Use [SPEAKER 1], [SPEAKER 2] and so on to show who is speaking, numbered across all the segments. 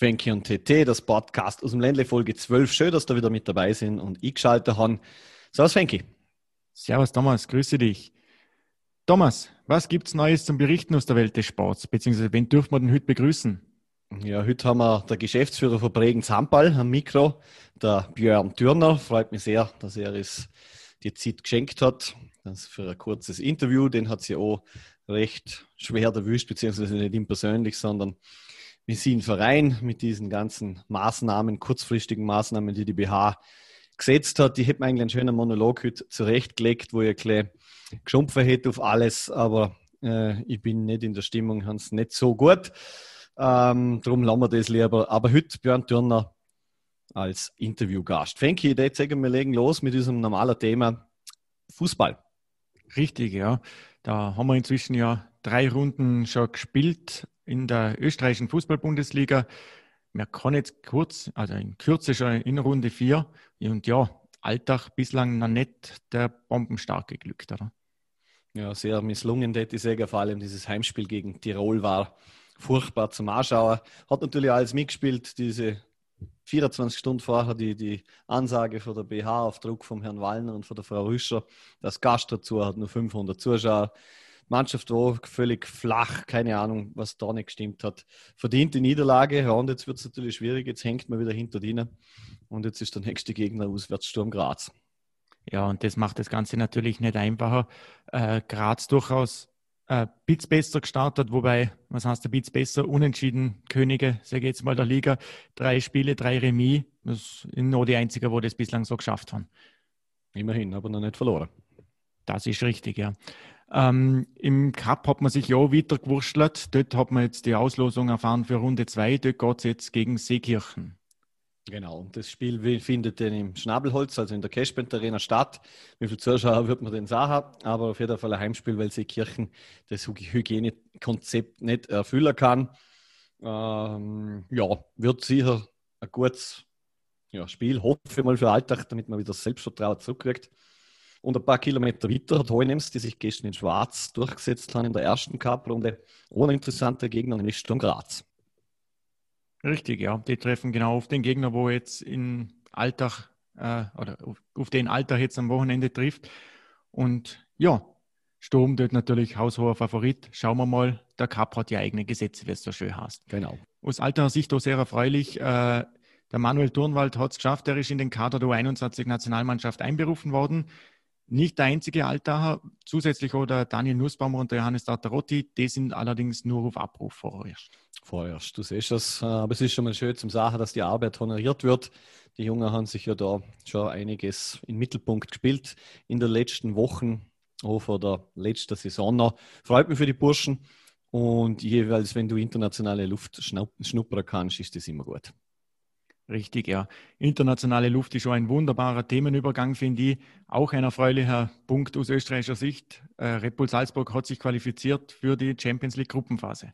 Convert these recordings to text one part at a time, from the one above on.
[SPEAKER 1] Fenki und TT, das Podcast aus dem Ländle Folge 12. Schön, dass da wieder mit dabei sind und eingeschaltet haben. Servus Fenki.
[SPEAKER 2] Servus Thomas, grüße dich. Thomas, was gibt es Neues zum Berichten aus der Welt des Sports? Beziehungsweise wen dürfen wir denn heute begrüßen?
[SPEAKER 1] Ja, heute haben wir der Geschäftsführer von Bregenz Handball am Mikro, der Björn Thürner. Freut mich sehr, dass er es die Zeit geschenkt hat. Das für ein kurzes Interview. Den hat sie auch recht schwer erwischt, beziehungsweise nicht ihm persönlich, sondern wie Sie ein Verein mit diesen ganzen Maßnahmen, kurzfristigen Maßnahmen, die die BH gesetzt hat. Ich hätte mir eigentlich einen schönen Monolog heute zurechtgelegt, wo ich ein bisschen geschumpfen hätte auf alles, aber äh, ich bin nicht in der Stimmung, Hans, nicht so gut. Ähm, darum lassen wir das lieber. Aber heute Björn Thürner als Interviewgast. Fenki, jetzt sagen wir legen los mit diesem normalen Thema Fußball.
[SPEAKER 2] Richtig, ja. Da haben wir inzwischen ja drei Runden schon gespielt in der österreichischen Fußball-Bundesliga. Man kann jetzt kurz, also in Kürze schon in Runde vier. Und ja, Alltag bislang noch nicht der bombenstarke geglückt, oder?
[SPEAKER 1] Ja, sehr misslungen, hätte ich sagen. Vor allem dieses Heimspiel gegen Tirol war furchtbar zum Anschauen. Hat natürlich alles mitgespielt, diese 24 Stunden vorher die, die Ansage von der BH auf Druck vom Herrn Wallner und von der Frau Rüscher. Das Gast dazu hat nur 500 Zuschauer. Mannschaft war völlig flach, keine Ahnung, was da nicht gestimmt hat. Verdiente Niederlage, ja, und jetzt wird es natürlich schwierig, jetzt hängt man wieder hinter denen und jetzt ist der nächste Gegner Auswärtssturm Graz.
[SPEAKER 2] Ja, und das macht das Ganze natürlich nicht einfacher. Äh, Graz durchaus äh, Bits besser gestartet, wobei, was heißt der Bits besser? Unentschieden Könige, sage jetzt mal der Liga. Drei Spiele, drei Remis. Das sind nur die einzigen, wo das bislang so geschafft haben.
[SPEAKER 1] Immerhin, aber noch nicht verloren.
[SPEAKER 2] Das ist richtig, ja. Ähm, Im Cup hat man sich ja wieder gewurschtelt. Dort hat man jetzt die Auslosung erfahren für Runde 2. Dort geht es jetzt gegen Seekirchen.
[SPEAKER 1] Genau, das Spiel findet dann im Schnabelholz, also in der Cashband Arena statt. Wie viele Zuschauer wird man denn sagen? Aber auf jeden Fall ein Heimspiel, weil Seekirchen das Hygienekonzept nicht erfüllen kann. Ähm, ja, wird sicher ein gutes ja, Spiel, hoffe ich mal für Alltag, damit man wieder das Selbstvertrauen zurückkriegt. Und ein paar Kilometer weiter hat Heunems, die sich gestern in Schwarz durchgesetzt haben in der ersten Cup-Runde, ohne interessante Gegner, nämlich Sturm Graz.
[SPEAKER 2] Richtig, ja. Die treffen genau auf den Gegner, wo jetzt in Alltag äh, oder auf, auf, den Alltag jetzt am Wochenende trifft. Und ja, Sturm dort natürlich haushoher Favorit. Schauen wir mal, der Cup hat ja eigene Gesetze, wie es so schön heißt.
[SPEAKER 1] Genau.
[SPEAKER 2] Aus alter Sicht auch sehr erfreulich. Äh, der Manuel Turnwald hat es geschafft, er ist in den Kader der U21-Nationalmannschaft einberufen worden nicht der einzige Altacher, zusätzlich oder Daniel Nussbaumer und Johannes Tartarotti, die sind allerdings nur auf Abruf vorerst.
[SPEAKER 1] Vorerst, du siehst das. Äh, aber es ist schon mal schön zum Sagen, dass die Arbeit honoriert wird. Die Jungen haben sich ja da schon einiges im Mittelpunkt gespielt in den letzten Wochen, auch vor der letzten Saison noch. Freut mich für die Burschen. Und jeweils, wenn du internationale Luft schnuppern kannst, ist das immer gut.
[SPEAKER 2] Richtig, ja. Internationale Luft ist schon ein wunderbarer Themenübergang, finde ich. Auch ein erfreulicher Punkt aus österreichischer Sicht. Äh, Red Bull Salzburg hat sich qualifiziert für die Champions League Gruppenphase.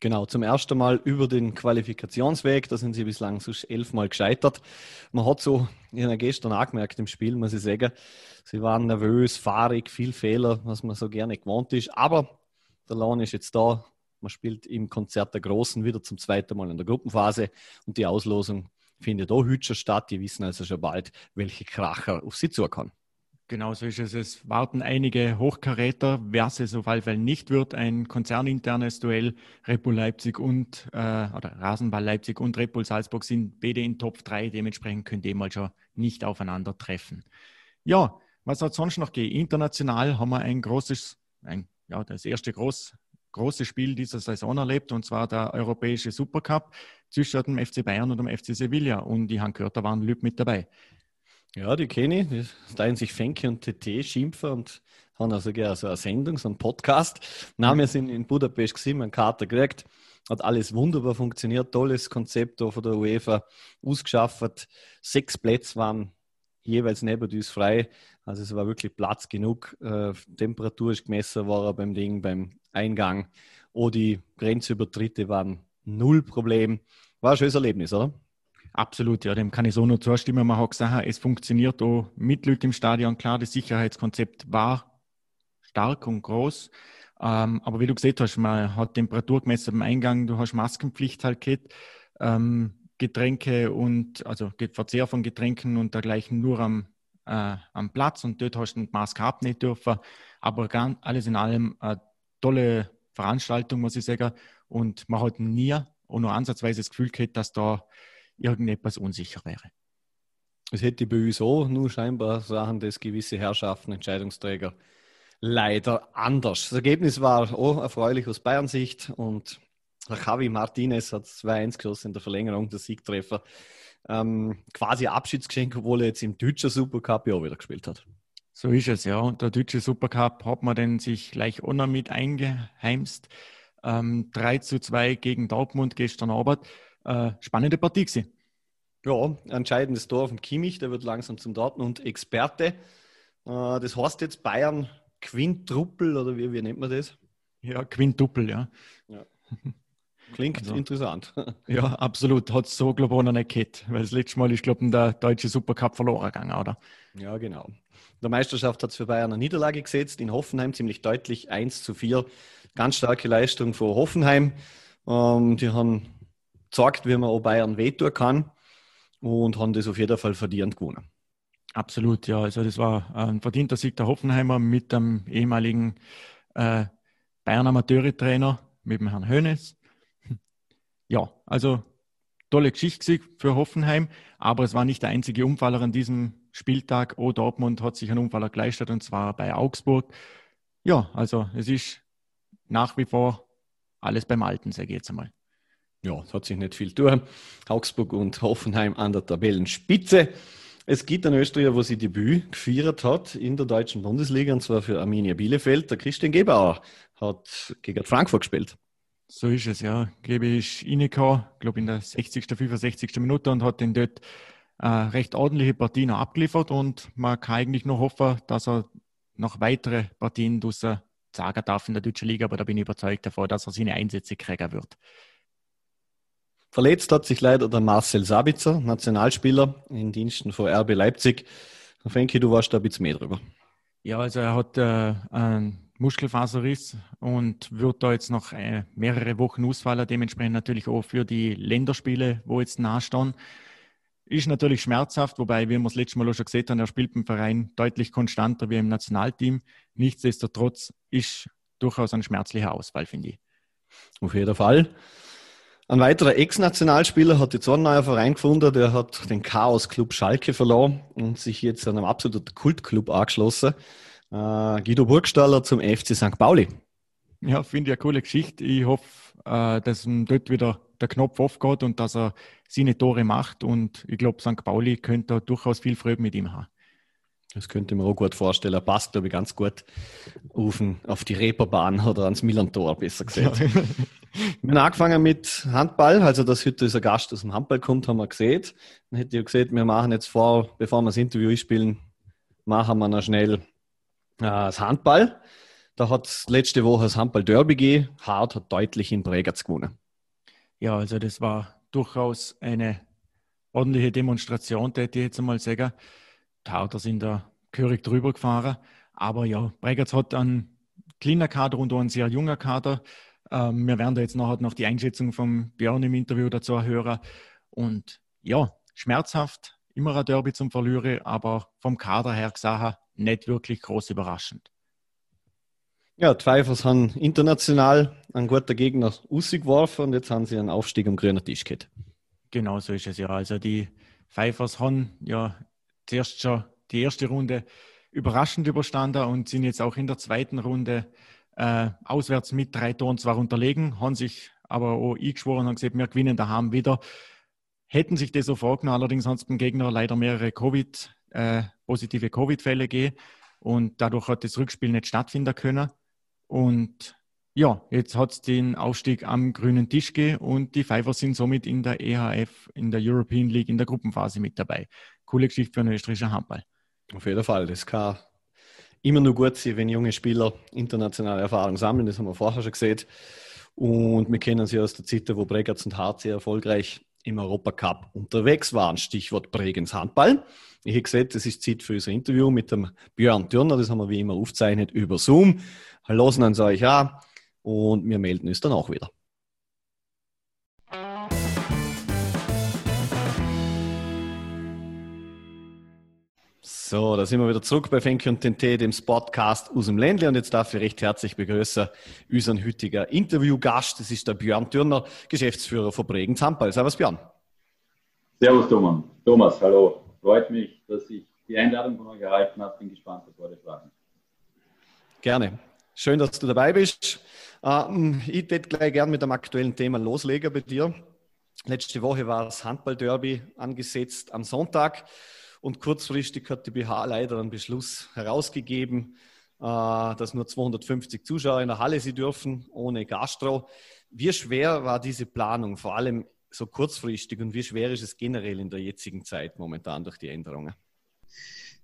[SPEAKER 1] Genau, zum ersten Mal über den Qualifikationsweg. Da sind sie bislang so elfmal gescheitert. Man hat so, ich habe gestern angemerkt im Spiel, muss ich sagen, sie waren nervös, fahrig, viel Fehler, was man so gerne gewohnt ist. Aber der Lohn ist jetzt da. Man spielt im Konzert der Großen wieder zum zweiten Mal in der Gruppenphase und die Auslosung findet auch heute schon statt. Die wissen also schon bald, welche Kracher auf sie zukommen.
[SPEAKER 2] Genau so ist es. Es warten einige Hochkaräter, wer es auf jeden Fall nicht wird. Ein konzerninternes Duell. Red Leipzig und, äh, oder Rasenball Leipzig und Red Salzburg sind beide in Top 3. Dementsprechend können die mal schon nicht aufeinandertreffen. Ja, was hat sonst noch gegeben? International haben wir ein großes, ein, ja, das erste groß, große Spiel dieser Saison erlebt, und zwar der Europäische Supercup zwischen dem FC Bayern und dem FC Sevilla. Und ich habe gehört, da waren Lüb mit dabei.
[SPEAKER 1] Ja, die kenne ich. Die teilen sich Fenke und TT schimpfen und haben also sogar so eine Sendung, so einen Podcast. Na, wir sind in Budapest gesehen, einen Kater gekriegt. Hat alles wunderbar funktioniert. Tolles Konzept von der UEFA ausgeschafft. Sechs Plätze waren jeweils neben uns frei. Also es war wirklich Platz genug. Äh, Temperatur ist gemessen worden beim Ding, beim Eingang. Oh, die Grenzübertritte waren null Problem. War ein schönes Erlebnis, oder?
[SPEAKER 2] Absolut, ja, dem kann ich so nur zustimmen. Man hat gesagt, es funktioniert auch mit Leuten im Stadion. Klar, das Sicherheitskonzept war stark und groß. Ähm, aber wie du gesehen hast, man hat Temperatur gemessen am Eingang, du hast Maskenpflicht halt gehabt. ähm, Getränke und also Verzehr von Getränken und dergleichen nur am, äh, am Platz und dort hast du den Maske abnehmen dürfen. Aber ganz, alles in allem eine tolle Veranstaltung, muss ich sagen. Und man hat nie auch nur ansatzweise das Gefühl gehabt, dass da irgendetwas unsicher wäre.
[SPEAKER 1] Es hätte bei uns auch nur scheinbar Sachen, dass gewisse Herrschaften, Entscheidungsträger leider anders. Das Ergebnis war auch erfreulich aus Bayern Sicht und Javi Martinez hat 2-1 geschossen in der Verlängerung, der Siegtreffer. Ähm, quasi Abschiedsgeschenk, obwohl er jetzt im deutschen Supercup ja auch wieder gespielt hat.
[SPEAKER 2] So ist es, ja. Und der deutsche Supercup hat man dann sich gleich auch noch mit eingeheimst. Ähm, 3 zu 2 gegen Dortmund gestern Abend. Äh, spannende Partie gewesen.
[SPEAKER 1] Ja, entscheidendes Tor von Kimmich, der wird langsam zum Dortmund-Experte. Äh, das heißt jetzt Bayern Quintruppel oder wie, wie nennt man das?
[SPEAKER 2] Ja, Quintuppel, ja. ja.
[SPEAKER 1] Klingt also, interessant.
[SPEAKER 2] Ja, absolut. Hat es so, glaube ich, noch nicht gehabt. Weil das letzte Mal ist, glaube ich, der deutsche Supercup verloren gegangen, oder?
[SPEAKER 1] Ja, genau. In der Meisterschaft hat es für Bayern eine Niederlage gesetzt. In Hoffenheim ziemlich deutlich 1 zu 4. Ganz starke Leistung vor Hoffenheim. Ähm, die haben gezeigt, wie man auch Bayern wehtun kann und haben das auf jeden Fall verdient gewonnen.
[SPEAKER 2] Absolut, ja. Also das war ein verdienter Sieg der Hoffenheimer mit dem ehemaligen äh, Bayern Amateure-Trainer, mit dem Herrn Hönes. Ja, also tolle Geschichte für Hoffenheim, aber es war nicht der einzige Unfaller an diesem Spieltag. O Dortmund hat sich einen Unfaller geleistet und zwar bei Augsburg. Ja, also es ist nach wie vor alles beim Alten, sage ich jetzt einmal.
[SPEAKER 1] Ja, es hat sich nicht viel tun. Augsburg und Hoffenheim an der Tabellenspitze. Es gibt einen Österreicher, wo sie Debüt gefeiert hat in der deutschen Bundesliga, und zwar für Arminia Bielefeld. Der Christian Gebauer hat gegen Frankfurt gespielt.
[SPEAKER 2] So ist es, ja. Gebe ich reingekommen, glaube in der 60., 65. Minute und hat den dort äh, recht ordentliche Partien abgeliefert und man kann eigentlich noch hoffen, dass er noch weitere Partien draussen sagen darf in der deutschen Liga, aber da bin ich überzeugt davon, dass er seine Einsätze kriegen wird.
[SPEAKER 1] Verletzt hat sich leider der Marcel Sabitzer, Nationalspieler in Diensten von RB Leipzig. Fenki, du warst da ein bisschen mehr drüber.
[SPEAKER 2] Ja, also er hat äh, einen Muskelfaserriss und wird da jetzt noch äh, mehrere Wochen ausfallen, dementsprechend natürlich auch für die Länderspiele, wo jetzt nachstehen. Ist natürlich schmerzhaft, wobei, wie wir es letztes Mal auch schon gesehen haben, er spielt im Verein deutlich konstanter wie im Nationalteam. Nichtsdestotrotz ist durchaus ein schmerzlicher Ausfall, finde ich.
[SPEAKER 1] Auf jeden Fall. Ein weiterer Ex-Nationalspieler hat jetzt einen neuen Verein gefunden, der hat den Chaos-Club Schalke verloren und sich jetzt einem absoluten Kultclub angeschlossen. Äh, Guido Burgstaller zum FC St. Pauli.
[SPEAKER 2] Ja, finde ich eine coole Geschichte. Ich hoffe, äh, dass ihm dort wieder der Knopf aufgeht und dass er seine Tore macht. Und ich glaube, St. Pauli könnte durchaus viel Freude mit ihm haben.
[SPEAKER 1] Das könnte man auch gut vorstellen. Er passt, glaube ich, ganz gut auf, auf die Reeperbahn oder ans Millantor, besser gesagt. Ja. wir haben angefangen mit Handball, also dass heute dieser Gast aus dem Handball kommt, haben wir gesehen. Dann hätte ich gesagt, wir machen jetzt vor, bevor wir das Interview spielen, machen wir noch schnell das Handball. Da hat letzte Woche das Handball-Derby gegeben. Hart hat deutlich in Bregenz gewonnen.
[SPEAKER 2] Ja, also das war durchaus eine ordentliche Demonstration, hätte ich jetzt einmal sagen. Tauter sind da gehörig drüber gefahren. Aber ja, Bregenz hat einen kleinen Kader und auch einen sehr junger Kader. Ähm, wir werden da jetzt nachher noch die Einschätzung von Björn im Interview dazu hören. Und ja, schmerzhaft, immer ein Derby zum Verlieren, aber vom Kader her gesagt, nicht wirklich groß überraschend.
[SPEAKER 1] Ja, die Pfeifers haben international einen guten Gegner ausgeworfen und jetzt haben sie einen Aufstieg am grünen Tisch gehabt.
[SPEAKER 2] Genau so ist es ja. Also die Pfeifers haben ja zuerst schon die erste Runde überraschend überstanden und sind jetzt auch in der zweiten Runde äh, auswärts mit drei Toren zwar unterlegen, haben sich aber auch eingeschworen und haben gesagt, wir gewinnen daheim wieder. Hätten sich das so vorgenommen, allerdings haben es beim Gegner leider mehrere Covid, äh, positive Covid-Fälle gegeben und dadurch hat das Rückspiel nicht stattfinden können. Und ja, jetzt hat es den Aufstieg am grünen Tisch gegeben und die Pfeiffer sind somit in der EHF, in der European League, in der Gruppenphase mit dabei. Coole Geschichte für einen österreichischen Handball.
[SPEAKER 1] Auf jeden Fall. Das kann immer nur gut sein, wenn junge Spieler internationale Erfahrung sammeln. Das haben wir vorher schon gesehen. Und wir kennen sie aus der Zeit, wo Bregenz und Hart sehr erfolgreich im Europacup unterwegs waren. Stichwort Bregenz Handball. Ich habe gesehen, es ist Zeit für unser Interview mit dem Björn Türner. Das haben wir wie immer aufgezeichnet über Zoom. Hallo, Losen uns euch an und wir melden uns dann auch wieder. So, da sind wir wieder zurück bei Fenke und den Tee, dem Podcast aus dem Ländle. Und jetzt darf ich recht herzlich begrüßen unseren heutigen Interviewgast. Das ist der Björn Türner, Geschäftsführer von Bregenz Zampal. Servus Björn.
[SPEAKER 3] Servus Thomas. Thomas, hallo. Freut mich, dass ich die Einladung von euch erhalten habe. Bin gespannt auf eure Fragen.
[SPEAKER 1] Gerne. Schön, dass du dabei bist. Ähm, ich würde gleich gerne mit dem aktuellen Thema loslegen bei dir. Letzte Woche war das Handball-Derby angesetzt am Sonntag. Und kurzfristig hat die BH leider einen Beschluss herausgegeben, äh, dass nur 250 Zuschauer in der Halle sie dürfen, ohne Gastro. Wie schwer war diese Planung, vor allem so kurzfristig, und wie schwer ist es generell in der jetzigen Zeit momentan durch die Änderungen?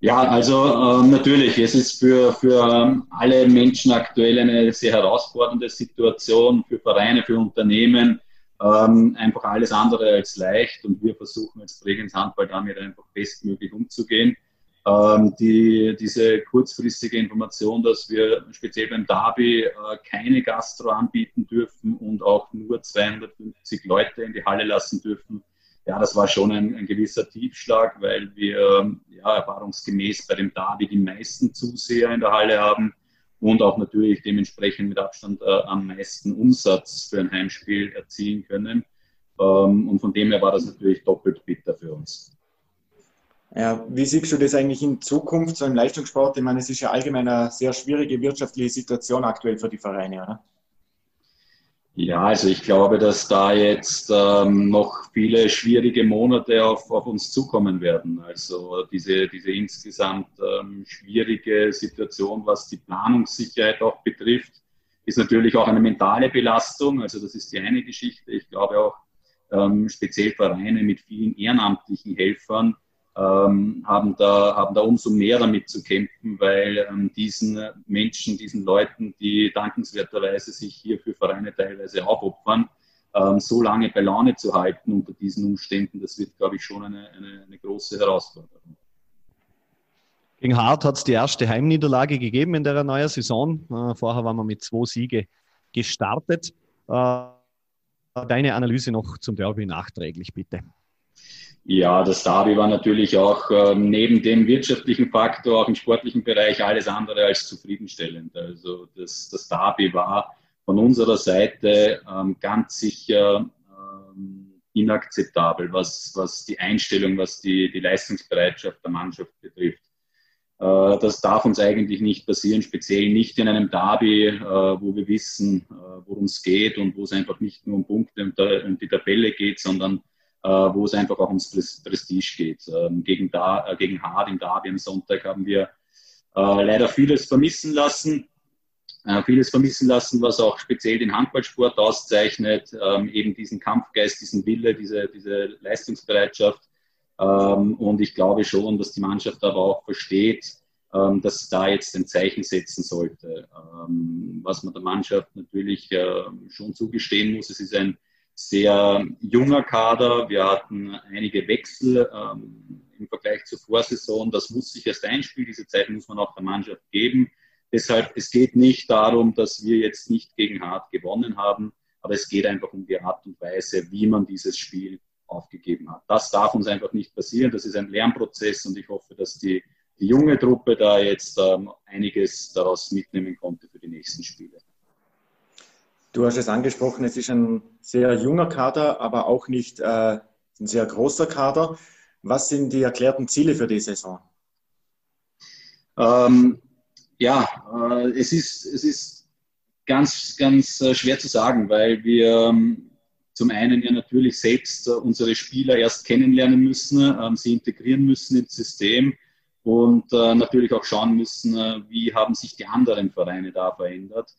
[SPEAKER 3] Ja, also äh, natürlich, es ist für, für ähm, alle Menschen aktuell eine sehr herausfordernde Situation, für Vereine, für Unternehmen ähm, einfach alles andere als leicht und wir versuchen als Bregenz Handball damit einfach bestmöglich umzugehen. Ähm, die, diese kurzfristige Information, dass wir speziell beim Derby äh, keine Gastro anbieten dürfen und auch nur 250 Leute in die Halle lassen dürfen, ja, das war schon ein, ein gewisser Tiefschlag, weil wir ja, erfahrungsgemäß bei dem Derby die meisten Zuseher in der Halle haben und auch natürlich dementsprechend mit Abstand äh, am meisten Umsatz für ein Heimspiel erzielen können. Ähm, und von dem her war das natürlich doppelt bitter für uns.
[SPEAKER 2] Ja, wie siehst du das eigentlich in Zukunft, so im Leistungssport? Ich meine, es ist ja allgemein eine sehr schwierige wirtschaftliche Situation aktuell für die Vereine, oder?
[SPEAKER 3] Ja, also ich glaube, dass da jetzt ähm, noch viele schwierige Monate auf, auf uns zukommen werden. Also diese, diese insgesamt ähm, schwierige Situation, was die Planungssicherheit auch betrifft, ist natürlich auch eine mentale Belastung. Also das ist die eine Geschichte. Ich glaube auch ähm, speziell Vereine mit vielen ehrenamtlichen Helfern ähm, haben, da, haben da umso mehr damit zu kämpfen, weil ähm, diesen Menschen, diesen Leuten, die dankenswerterweise sich hier für Vereine teilweise aufopfern, ähm, so lange bei Laune zu halten unter diesen Umständen, das wird, glaube ich, schon eine, eine, eine große Herausforderung.
[SPEAKER 1] Gegen Hart hat es die erste Heimniederlage gegeben in der neuen Saison. Äh, vorher waren wir mit zwei Siege gestartet. Äh, deine Analyse noch zum Derby nachträglich, bitte.
[SPEAKER 3] Ja, das Derby war natürlich auch ähm, neben dem wirtschaftlichen Faktor auch im sportlichen Bereich alles andere als zufriedenstellend. Also das, das Derby war von unserer Seite ähm, ganz sicher ähm, inakzeptabel, was, was die Einstellung, was die, die Leistungsbereitschaft der Mannschaft betrifft. Äh, das darf uns eigentlich nicht passieren, speziell nicht in einem Derby, äh, wo wir wissen, äh, worum es geht und wo es einfach nicht nur um Punkte und die Tabelle geht, sondern äh, wo es einfach auch ums Prestige geht. Ähm, gegen, da, äh, gegen Hard im Derby am Sonntag haben wir äh, leider vieles vermissen lassen. vieles vermissen lassen, was auch speziell den Handballsport auszeichnet, ähm, eben diesen Kampfgeist, diesen Wille, diese, diese Leistungsbereitschaft. Ähm, und ich glaube schon, dass die Mannschaft aber auch versteht, dass da jetzt ein Zeichen setzen sollte. was man der Mannschaft natürlich schon zugestehen muss, es ist ein sehr junger Kader. Wir hatten einige Wechsel ähm, im Vergleich zur Vorsaison. Das muss sich erst einspielen. Diese Zeit muss man auch der Mannschaft geben. Deshalb, es geht nicht darum, dass wir jetzt nicht gegen Hart gewonnen haben, aber es geht einfach um die Art und Weise, wie man dieses Spiel aufgegeben hat. Das darf uns einfach nicht passieren. Das ist ein Lernprozess und ich hoffe, dass die, die junge Truppe da jetzt ähm, einiges daraus mitnehmen konnte für die nächsten Spiele.
[SPEAKER 2] Du hast es angesprochen, es ist ein sehr junger Kader, aber auch nicht äh, ein sehr großer Kader. Was sind die erklärten Ziele für die Saison?
[SPEAKER 3] Ähm, ja, äh, es, ist, es ist ganz, ganz äh, schwer zu sagen, weil wir ähm, zum einen ja natürlich selbst äh, unsere Spieler erst kennenlernen müssen, ähm, sie integrieren müssen ins System und äh, natürlich auch schauen müssen, äh, wie haben sich die anderen Vereine da verändert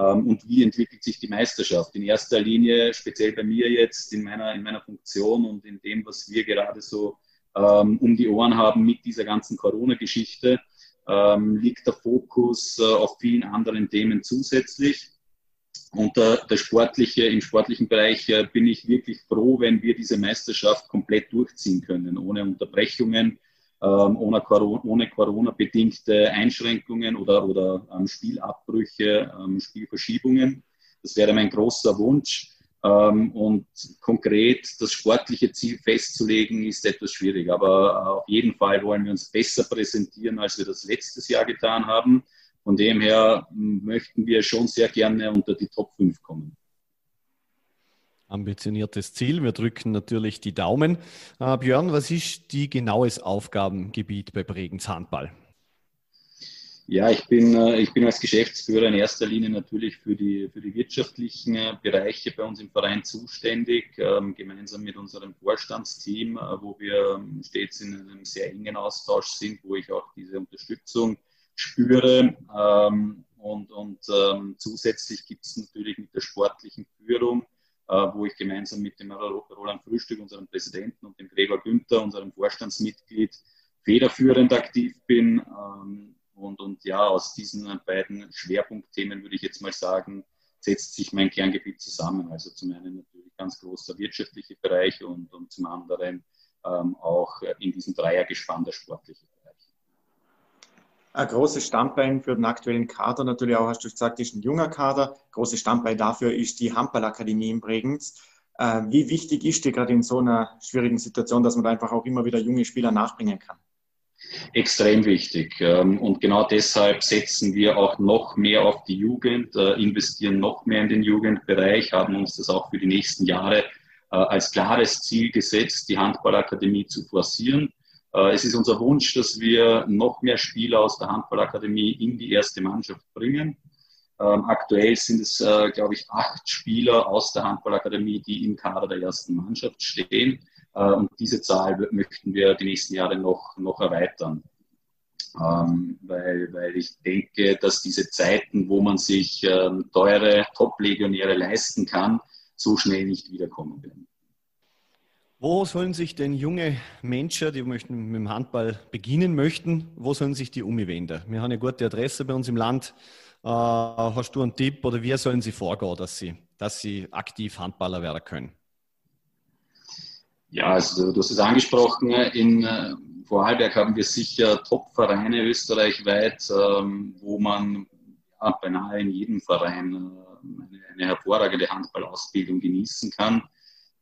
[SPEAKER 3] und wie entwickelt sich die Meisterschaft. In erster Linie, speziell bei mir jetzt in meiner, in meiner Funktion und in dem, was wir gerade so ähm, um die Ohren haben mit dieser ganzen Corona-Geschichte, ähm, liegt der Fokus äh, auf vielen anderen Themen zusätzlich. Und der, der sportliche, im sportlichen Bereich äh, bin ich wirklich froh, wenn wir diese Meisterschaft komplett durchziehen können, ohne Unterbrechungen, ähm, ohne, ohne Corona-bedingte Einschränkungen oder, oder ähm, Spielabbrüche, ähm, Spielverschiebungen. Das wäre mein großer Wunsch. Ähm, und konkret das sportliche Ziel festzulegen, ist etwas schwierig. Aber auf jeden Fall wollen wir uns besser präsentieren, als wir das letztes Jahr getan haben. Von dem her möchten wir schon sehr gerne unter die Top 5 kommen
[SPEAKER 1] ambitioniertes Ziel. Wir drücken natürlich die Daumen. Äh, Björn, was ist die genaues Aufgabengebiet bei Bregenz Handball?
[SPEAKER 3] Ja, ich bin, äh, ich bin als Geschäftsführer in erster Linie natürlich für die, für die wirtschaftlichen äh, Bereiche bei uns im Verein zuständig, ähm, gemeinsam mit unserem Vorstandsteam, äh, wo wir ähm, stets in einem sehr engen Austausch sind, wo ich auch diese Unterstützung spüre. Ähm, und und zusätzlich gibt es natürlich mit der sportlichen Führung wo ich gemeinsam mit dem Roland Frühstück, unserem Präsidenten, und dem Gregor Günther, unserem Vorstandsmitglied, federführend aktiv bin. Ähm, und, und ja, aus diesen beiden Schwerpunktthemen würde ich jetzt mal sagen, setzt sich mein Kerngebiet zusammen. Also zum einen natürlich ganz großer wirtschaftlicher Bereich und, und zum anderen ähm, auch in diesem Dreiergespann der sportliche
[SPEAKER 2] ein großes Standbein für den aktuellen Kader natürlich auch, hast du gesagt, ist ein junger Kader. Großes Standbein dafür ist die Handballakademie in Bregenz. Äh, wie wichtig ist dir gerade in so einer schwierigen Situation, dass man da einfach auch immer wieder junge Spieler nachbringen kann?
[SPEAKER 3] Extrem wichtig. Ähm, und genau deshalb setzen wir auch noch mehr auf die Jugend, äh, investieren noch mehr in den Jugendbereich, haben uns das auch für die nächsten Jahre äh, als klares Ziel gesetzt, die Handballakademie zu forcieren. Äh, es ist unser Wunsch, dass wir noch mehr Spieler aus der Handballakademie in die erste Mannschaft bringen. Ähm, aktuell sind es, äh, glaube ich, acht Spieler aus der Handballakademie, die im Kader der ersten Mannschaft stehen. Äh, und diese Zahl möchten wir die nächsten Jahre noch, noch erweitern. Ähm, weil, weil ich denke, dass diese Zeiten, wo man sich ähm, teure Top-Legionäre leisten kann, so schnell nicht wiederkommen werden.
[SPEAKER 1] Wo sollen sich denn junge Menschen, die möchten mit dem Handball beginnen möchten, wo sollen sich die umwenden? Wir haben eine gute Adresse bei uns im Land. Äh, hast du einen Tipp oder wie sollen sie vorgehen, dass sie, dass sie aktiv Handballer werden können?
[SPEAKER 3] Ja, also du hast es angesprochen, in äh, Vorarlberg haben wir sicher Top-Vereine österreichweit, ähm, wo man ja, beinahe in jedem Verein äh, eine, eine hervorragende Handballausbildung genießen kann.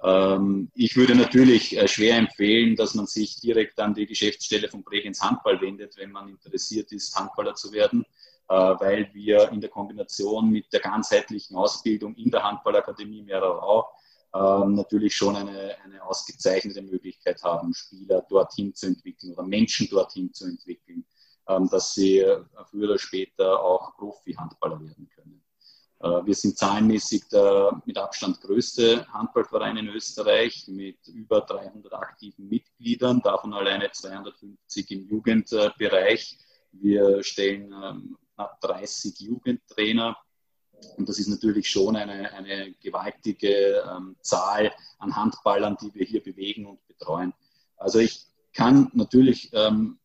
[SPEAKER 3] Ähm, ich würde natürlich äh, schwer empfehlen, dass man sich direkt an die Geschäftsstelle von Bregenz Handball wendet, wenn man interessiert ist, Handballer zu werden, äh, weil wir in der Kombination mit der ganzheitlichen Ausbildung in der Handballakademie Mehrerau ähm, natürlich schon eine, eine ausgezeichnete Möglichkeit haben, Spieler dorthin zu entwickeln oder Menschen dorthin zu entwickeln, ähm, dass sie früher oder später auch Profi-Handballer werden können. Äh, wir sind zahlenmäßig der mit Abstand größte Handballverein in Österreich mit über 300 aktiven Mitgliedern, davon alleine 250 im Jugendbereich. Wir stellen ähm, knapp 30 Jugendtrainer und das ist natürlich schon eine, eine gewaltige ähm, Zahl an Handballern, die wir hier bewegen und betreuen. Also ich kann natürlich ähm,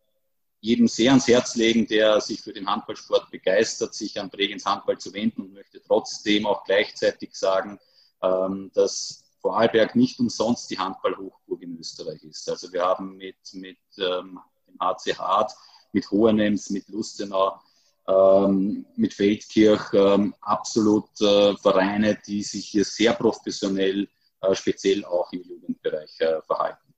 [SPEAKER 3] jedem sehr ans Herz legen, der sich für den Handballsport begeistert, sich an Bregenz Handball zu wenden und möchte trotzdem auch gleichzeitig sagen, ähm, dass Vorarlberg nicht umsonst die Handballhochburg in Österreich ist. Also wir haben mit, mit ähm, dem HC Hart, mit Hohenems, mit Lustenau, ähm, mit Feldkirch absolut äh, Vereine, die sich hier sehr professionell, äh, speziell auch im Jugendbereich äh, verhalten.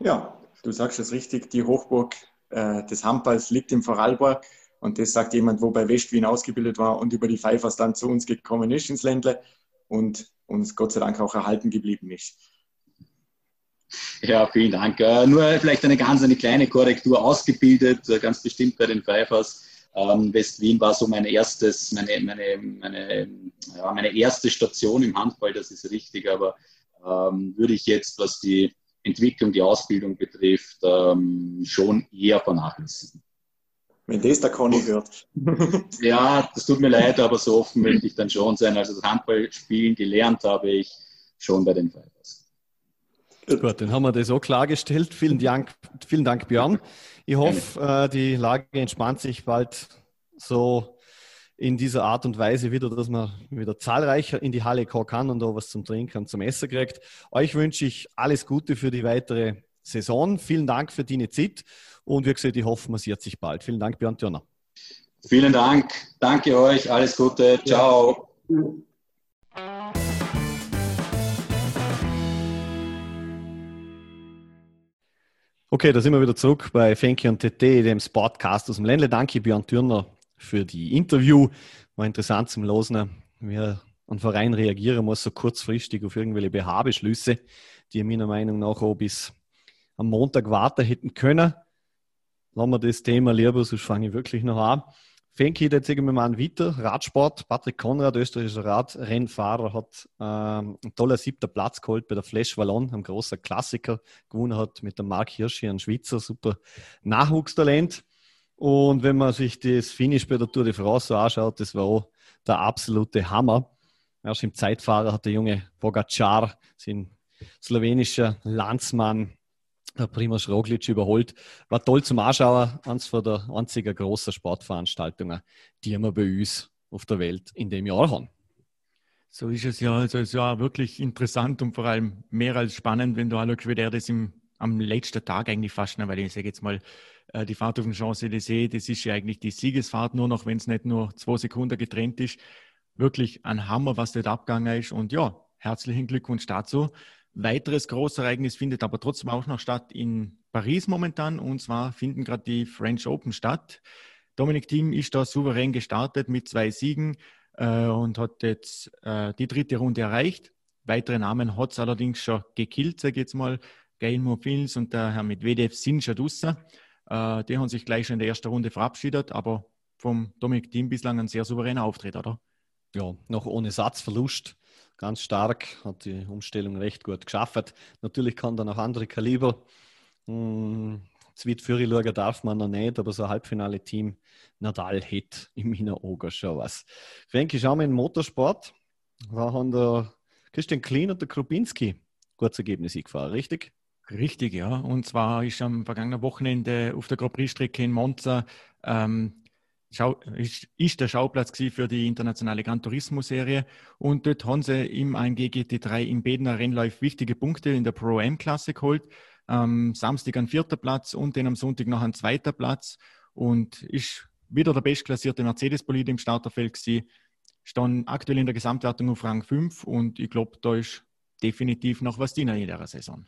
[SPEAKER 2] Ja, du sagst es richtig, die Hochburg äh, des Handballs liegt im Vorarlberg. Und das sagt jemand, wo bei West-Wien ausgebildet war und über die Pfeifers dann zu uns gekommen ist ins Ländle und uns Gott sei Dank auch erhalten geblieben ist.
[SPEAKER 3] Ja, vielen Dank. Äh, nur vielleicht eine ganz eine kleine Korrektur ausgebildet, äh, ganz bestimmt bei den Pfeifers. Ähm, West-Wien war so mein erstes, meine, meine, meine, ja, meine erste Station im Handball, das ist richtig, aber ähm, würde ich jetzt, was die Entwicklung, die Ausbildung betrifft, ähm, schon eher vernachlässigen.
[SPEAKER 2] Wenn das der Conny hört.
[SPEAKER 3] ja, das tut mir leid, aber so offen möchte ich dann schon sein. Also das Handballspielen gelernt habe ich schon bei den Fighters.
[SPEAKER 1] Gut, dann haben wir das auch klargestellt. Vielen Dank, vielen Dank Björn. Ich hoffe, äh, die Lage entspannt sich bald so in dieser Art und Weise wieder, dass man wieder zahlreicher in die Halle kommen kann und da was zum Trinken und zum Essen kriegt. Euch wünsche ich alles Gute für die weitere Saison. Vielen Dank für deine Zeit und wie gesagt, ich hoffe, man sieht sich bald. Vielen Dank, Björn Thürner.
[SPEAKER 3] Vielen Dank. Danke euch. Alles Gute. Ciao.
[SPEAKER 1] Okay, da sind wir wieder zurück bei Fenke und TT, dem Sportcast aus dem Ländle. Danke, Björn Türner, für die Interview. War interessant zum Losen, wie ein Verein reagieren muss, so kurzfristig auf irgendwelche BH-Beschlüsse, die meiner Meinung nach auch bis am Montag warten hätten können. Lassen wir das Thema lieber, sonst fange ich wirklich noch an. Fenki, jetzt wir mal an weiter. Radsport. Patrick Konrad, österreichischer Radrennfahrer, hat ähm, einen tollen siebter Platz geholt bei der Flash Wallon, einem großen Klassiker. Gewonnen hat mit dem Marc Hirschi, ein Schweizer, super Nachwuchstalent. Und wenn man sich das Finish bei der Tour de France so anschaut, das war auch der absolute Hammer. Erst im Zeitfahrer hat der junge Bogacar, sein slowenischer Landsmann, der Primoz Roglic überholt. War toll zum Anschauen. Eines von der einzigen großen Sportveranstaltungen, die wir bei uns auf der Welt in dem Jahr haben.
[SPEAKER 2] So ist es ja. Also es ja wirklich interessant und vor allem mehr als spannend, wenn du anschaust, wie der das im, am letzten Tag eigentlich fast, weil ich sage jetzt mal, äh, die Fahrt auf den Champs-Élysées, das ist ja eigentlich die Siegesfahrt, nur noch wenn es nicht nur zwei Sekunden getrennt ist. Wirklich ein Hammer, was dort abgegangen ist. Und ja, herzlichen Glückwunsch dazu. Weiteres Großereignis findet aber trotzdem auch noch statt in Paris momentan. Und zwar finden gerade die French Open statt. Dominik Thiem ist da souverän gestartet mit zwei Siegen äh, und hat jetzt äh, die dritte Runde erreicht. Weitere Namen hat es allerdings schon gekillt, sage ich jetzt mal. Gail Monfils und der Herr Medvedev sind schon draussen. Äh, die haben sich gleich schon in der ersten Runde verabschiedet, aber vom Dominik Thiem bislang ein sehr souveräner Auftritt, oder?
[SPEAKER 1] Ja, noch ohne Satzverlust ganz stark, hat die Umstellung recht gut geschafft. Natürlich kann da noch andere Kaliber. Hm, schauen darf man noch nicht, aber so ein Halbfinale-Team Nadal hat in meinen Augen schon was. Frankie, schauen wir in den Motorsport. Da haben der Christian Klein und der Krupinski gutes Ergebnis gefahren, richtig?
[SPEAKER 2] Richtig, ja. Und zwar ist am vergangenen Wochenende auf der Grand Prix-Strecke in Monza ähm, Schau, ist, ist, der Schauplatz für die internationale Gran Turismo-Serie. Und dort haben sie im AMG GT3 im Bedener Rennlauf wichtige Punkte in der Pro-M-Klasse geholt. Am Samstag ein vierter Platz und dann am Sonntag noch ein zweiter Platz. Und ist wieder der bestklassierte Mercedes-Bolide im Starterfeld gewesen. Stand aktuell in der Gesamtwertung auf Rang 5 und ich glaube, da ist definitiv noch was drin in dieser Saison.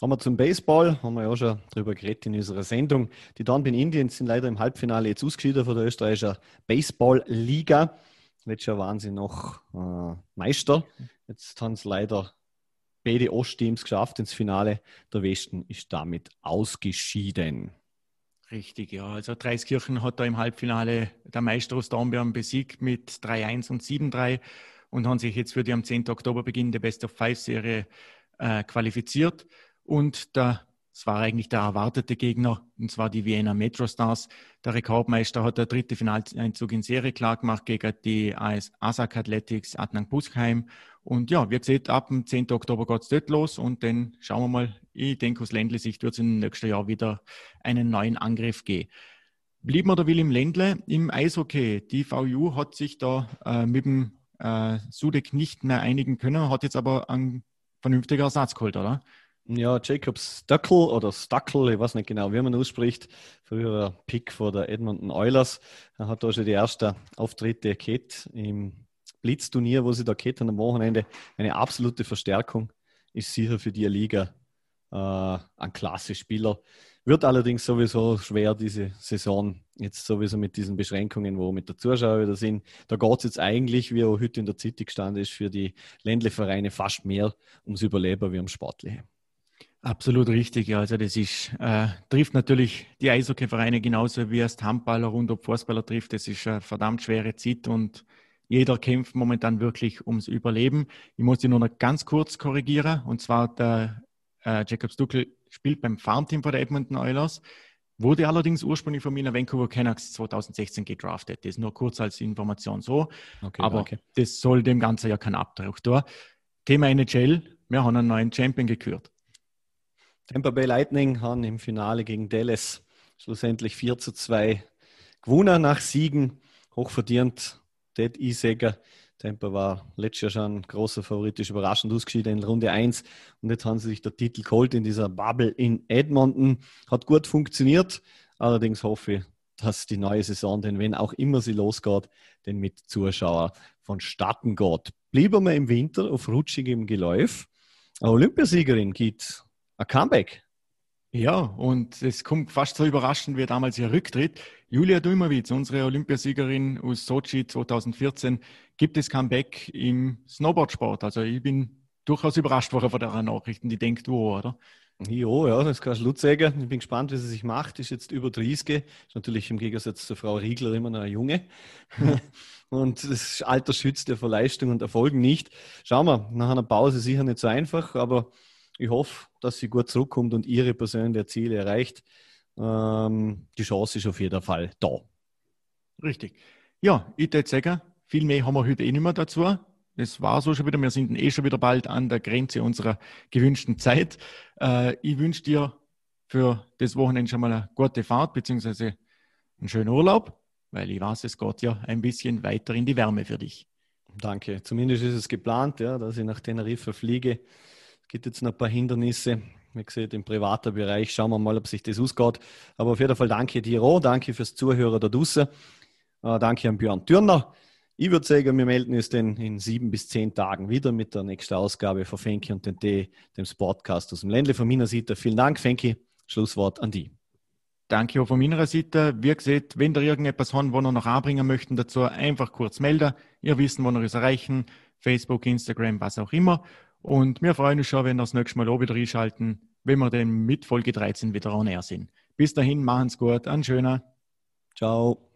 [SPEAKER 1] Kommen wir zum Baseball, haben wir ja schon darüber geredet in unserer Sendung. Die Dunban Indians sind leider im Halbfinale jetzt ausgeschieden von der österreichischen Baseball-Liga. Letztes Jahr waren sie noch äh, Meister. Jetzt haben es leider beide Ostteams geschafft ins Finale. Der Westen ist damit ausgeschieden.
[SPEAKER 2] Richtig, ja. Also Dreiskirchen hat da im Halbfinale der Meister aus Dornbirn besiegt mit 3-1 und 7-3 und haben sich jetzt für die am 10. Oktober beginnende Best of Five Serie äh, qualifiziert. Und der, es war eigentlich der erwartete Gegner, und zwar die Vienna Metro Stars. Der Rekordmeister hat der dritte Finaleinzug in Serie klar gemacht gegen die AS ASAC Athletics Adnan Buskheim. Und ja, wie gesagt, ab dem 10. Oktober geht es dort los und dann schauen wir mal. Ich denke, aus Ländle-Sicht wird es im nächsten Jahr wieder einen neuen Angriff geben. Blieben wir da will im Ländle, im Eishockey. Die VU hat sich da äh, mit dem äh, Sudek nicht mehr einigen können, hat jetzt aber einen vernünftigen Ersatz geholt, oder?
[SPEAKER 1] Ja, Jacob Stuckel oder Stuckel, ich weiß nicht genau, wie man ausspricht, früherer Pick vor der Edmonton Oilers. Er hat da schon die ersten Auftritte gehabt im Blitzturnier, wo sie da gehabt haben am Wochenende. Eine absolute Verstärkung ist sicher für die Liga äh, ein klasse Spieler. Wird allerdings sowieso schwer diese Saison, jetzt sowieso mit diesen Beschränkungen, wo mit der Zuschauer wieder sind. Da geht es jetzt eigentlich, wie auch heute in der Zeitung stand ist, für die Ländlevereine fast mehr ums Überleben wie ums Sportliche.
[SPEAKER 2] Absolut richtig, ja. Also das ist, äh, trifft natürlich die Eishockey-Vereine genauso wie es Handballer und ob Fußballer trifft. Das ist eine verdammt schwere Zeit und jeder kämpft momentan wirklich ums Überleben. Ich muss dich nur noch ganz kurz korrigieren. Und zwar der äh, Jacob Stuckel spielt beim Farmteam von der Edmonton Oilers, wurde allerdings ursprünglich von mir in Vancouver Canucks 2016 gedraftet. Das ist nur kurz als Information so. Okay, Aber danke. das soll dem Ganzen ja kein Abdruck tun. Thema NHL, wir haben einen neuen Champion gekürt.
[SPEAKER 1] Tampa Bay Lightning haben im Finale gegen Dallas schlussendlich 4 zu 2 gewonnen nach Siegen. Hochverdient. Ted Iseger. Tampa war letztes Jahr schon großer Favorit, ist überraschend ausgeschieden in Runde 1. Und jetzt haben sie sich der Titel geholt in dieser Bubble in Edmonton. Hat gut funktioniert. Allerdings hoffe ich, dass die neue Saison, denn wenn auch immer sie losgeht, denn mit Zuschauern vonstatten geht. Blieben wir im Winter auf rutschigem Geläuf. Eine Olympiasiegerin geht ein Comeback.
[SPEAKER 2] Ja, und es kommt fast so überraschend wie damals ihr Rücktritt. Julia Dulmowitz, unsere Olympiasiegerin aus Sochi 2014, gibt es Comeback im Snowboardsport. Also ich bin durchaus überrascht worden von der Nachrichten. Die denkt, wo, oder?
[SPEAKER 1] Jo, ja, das kannst du sagen. Ich bin gespannt, wie sie sich macht. Ist jetzt über 30. Ist natürlich im Gegensatz zur Frau Riegler immer noch eine Junge. und das Alter schützt ja vor Leistung und Erfolgen nicht. Schauen wir, nach einer Pause sicher nicht so einfach, aber ich hoffe, dass sie gut zurückkommt und ihre persönlichen Ziele erreicht. Ähm, die Chance ist auf jeden Fall da.
[SPEAKER 2] Richtig. Ja, ich würde sagen, viel mehr haben wir heute eh nicht mehr dazu. Das war so schon wieder. Wir sind eh schon wieder bald an der Grenze unserer gewünschten Zeit. Äh, ich wünsche dir für das Wochenende schon mal eine gute Fahrt bzw. einen schönen Urlaub, weil ich weiß, es geht ja ein bisschen weiter in die Wärme für dich.
[SPEAKER 1] Danke. Zumindest ist es geplant, ja, dass ich nach Teneriffa fliege gibt jetzt noch ein paar Hindernisse. Wie gesagt, im privaten Bereich schauen wir mal, ob sich das ausgeht. Aber auf jeden Fall danke auch, danke fürs Zuhören da draußen. Äh, danke an Björn Thürner. Ich würde sagen, wir melden uns dann in sieben bis zehn Tagen wieder mit der nächsten Ausgabe von Fenki und den T, dem Sportcast aus dem Ländle. Von meiner Seite vielen Dank, Fenki. Schlusswort an die.
[SPEAKER 2] Danke auch von meiner Seite. Wie gesagt, wenn ihr irgendetwas habt, wo ihr noch anbringen möchten dazu, einfach kurz melden. Ihr wissen, wo ihr es erreichen. Facebook, Instagram, was auch immer. Und wir freuen uns schon, wenn wir das nächste Mal auch wieder einschalten, wenn wir dann mit Folge 13 wieder on air sind. Bis dahin, machen's gut, ein schöner.
[SPEAKER 1] Ciao.